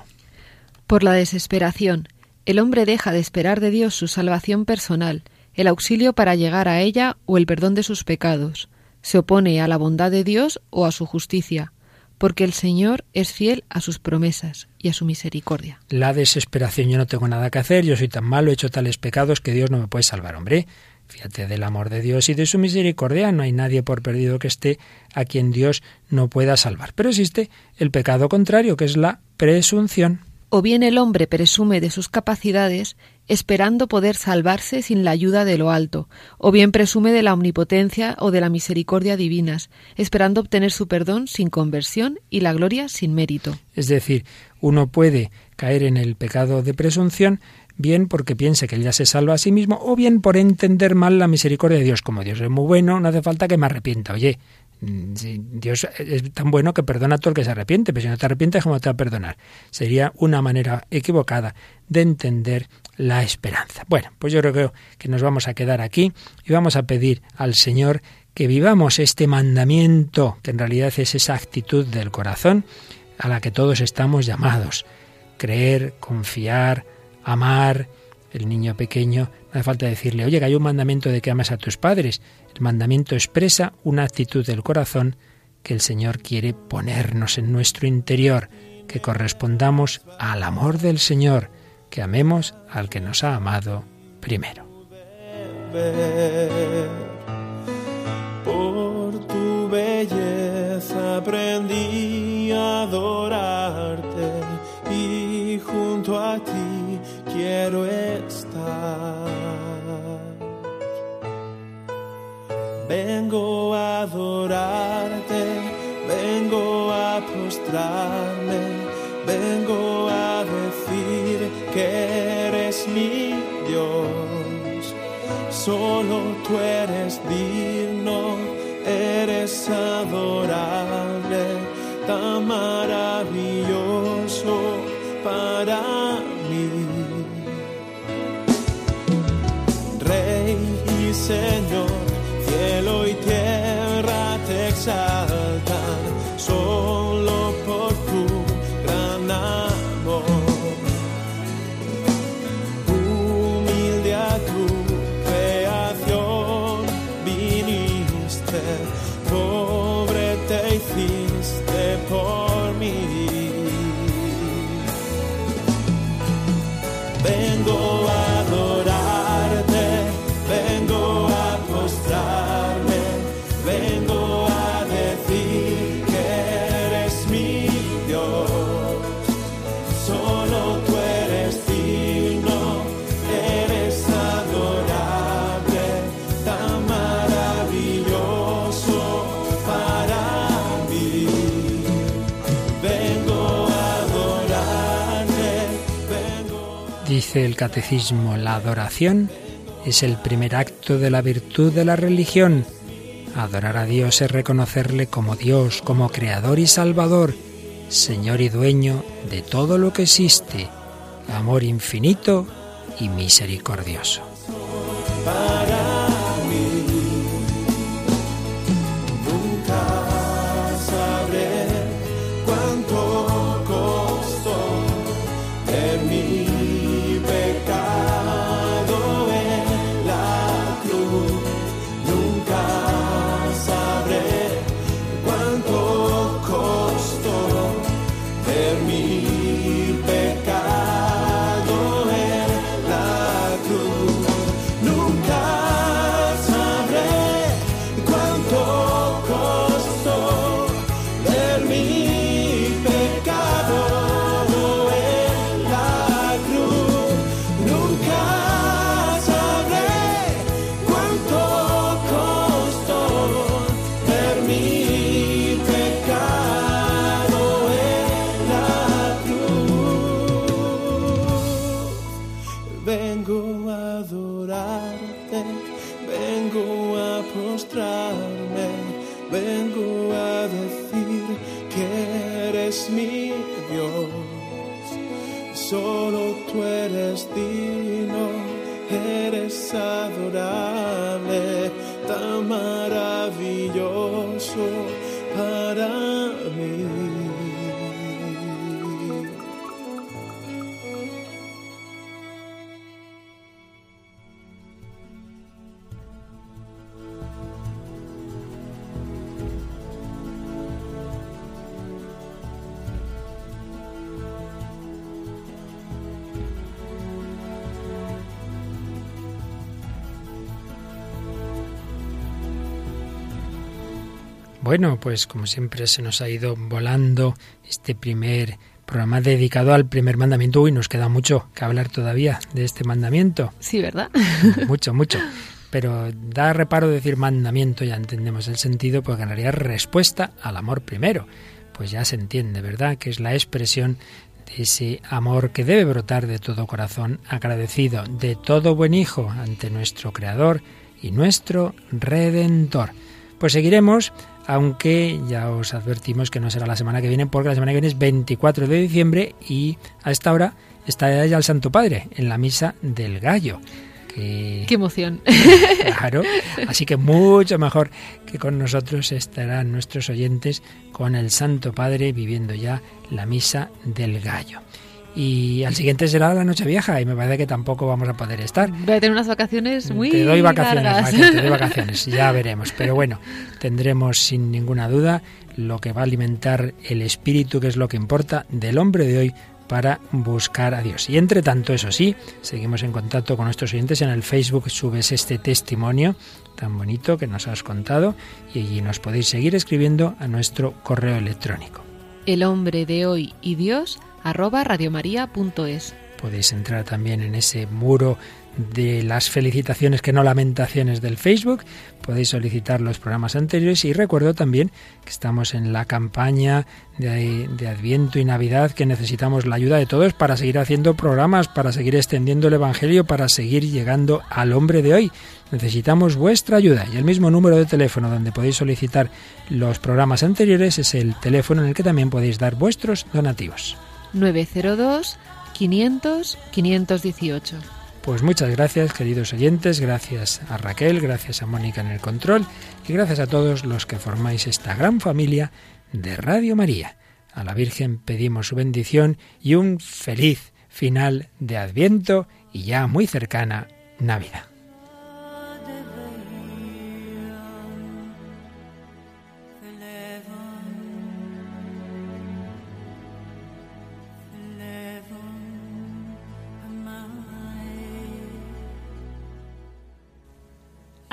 Por la desesperación, el hombre deja de esperar de Dios su salvación personal, el auxilio para llegar a ella o el perdón de sus pecados. Se opone a la bondad de Dios o a su justicia, porque el Señor es fiel a sus promesas y a su misericordia. La desesperación, yo no tengo nada que hacer, yo soy tan malo, he hecho tales pecados que Dios no me puede salvar, hombre. Fíjate del amor de Dios y de su misericordia. No hay nadie por perdido que esté a quien Dios no pueda salvar. Pero existe el pecado contrario, que es la presunción. O bien el hombre presume de sus capacidades esperando poder salvarse sin la ayuda de lo alto, o bien presume de la omnipotencia o de la misericordia divinas, esperando obtener su perdón sin conversión y la gloria sin mérito. Es decir, uno puede caer en el pecado de presunción bien porque piense que él ya se salva a sí mismo, o bien por entender mal la misericordia de Dios. Como Dios es muy bueno, no hace falta que me arrepienta. Oye, mm, Dios es tan bueno que perdona a todo el que se arrepiente, pero si no te arrepientes, ¿cómo te va a perdonar? Sería una manera equivocada de entender la esperanza. Bueno, pues yo creo que nos vamos a quedar aquí y vamos a pedir al Señor que vivamos este mandamiento, que en realidad es esa actitud del corazón a la que todos estamos llamados. Creer, confiar, amar, el niño pequeño, no hace falta decirle, oye, que hay un mandamiento de que amas a tus padres. El mandamiento expresa una actitud del corazón que el Señor quiere ponernos en nuestro interior, que correspondamos al amor del Señor, que amemos al que nos ha amado primero. Por tu belleza aprendí a adorarte y junto a ti quiero estar. Vengo a adorarte, vengo a postrarme, vengo a decir que eres mi Dios. Solo tú eres digno, eres adorable, El catecismo, la adoración es el primer acto de la virtud de la religión. Adorar a Dios es reconocerle como Dios, como Creador y Salvador, Señor y dueño de todo lo que existe, amor infinito y misericordioso. mostrarme, vengo a decir que eres mi Dios. Solo Bueno, pues como siempre se nos ha ido volando este primer programa dedicado al primer mandamiento. y nos queda mucho que hablar todavía de este mandamiento. Sí, ¿verdad? Mucho, mucho. Pero da reparo decir mandamiento, ya entendemos el sentido, porque en realidad respuesta al amor primero. Pues ya se entiende, ¿verdad? Que es la expresión de ese amor que debe brotar de todo corazón agradecido, de todo buen hijo ante nuestro Creador y nuestro Redentor. Pues seguiremos aunque ya os advertimos que no será la semana que viene, porque la semana que viene es 24 de diciembre y a esta hora está ya el Santo Padre en la misa del gallo. Qué emoción. Claro, así que mucho mejor que con nosotros estarán nuestros oyentes con el Santo Padre viviendo ya la misa del gallo y al siguiente será la noche vieja y me parece que tampoco vamos a poder estar. Voy a tener unas vacaciones muy Te doy vacaciones, te doy vacaciones, ya veremos. Pero bueno, tendremos sin ninguna duda lo que va a alimentar el espíritu, que es lo que importa, del hombre de hoy para buscar a Dios. Y entre tanto, eso sí, seguimos en contacto con nuestros oyentes. En el Facebook subes este testimonio tan bonito que nos has contado y allí nos podéis seguir escribiendo a nuestro correo electrónico. El hombre de hoy y Dios radiomaria.es. Podéis entrar también en ese muro de las felicitaciones que no lamentaciones del Facebook. Podéis solicitar los programas anteriores y recuerdo también que estamos en la campaña de, de, Adviento y Navidad que necesitamos la ayuda de todos para seguir haciendo programas, para seguir extendiendo el Evangelio, para seguir llegando al hombre de hoy. Necesitamos vuestra ayuda y el mismo número de teléfono donde podéis solicitar los programas anteriores es el teléfono en el que también podéis dar vuestros donativos. 902 500 518. Pues muchas gracias, queridos oyentes, gracias a Raquel, gracias a Mónica en el control y gracias a todos los que formáis esta gran familia de Radio María. A la Virgen pedimos su bendición y un feliz final de Adviento y ya muy cercana Navidad.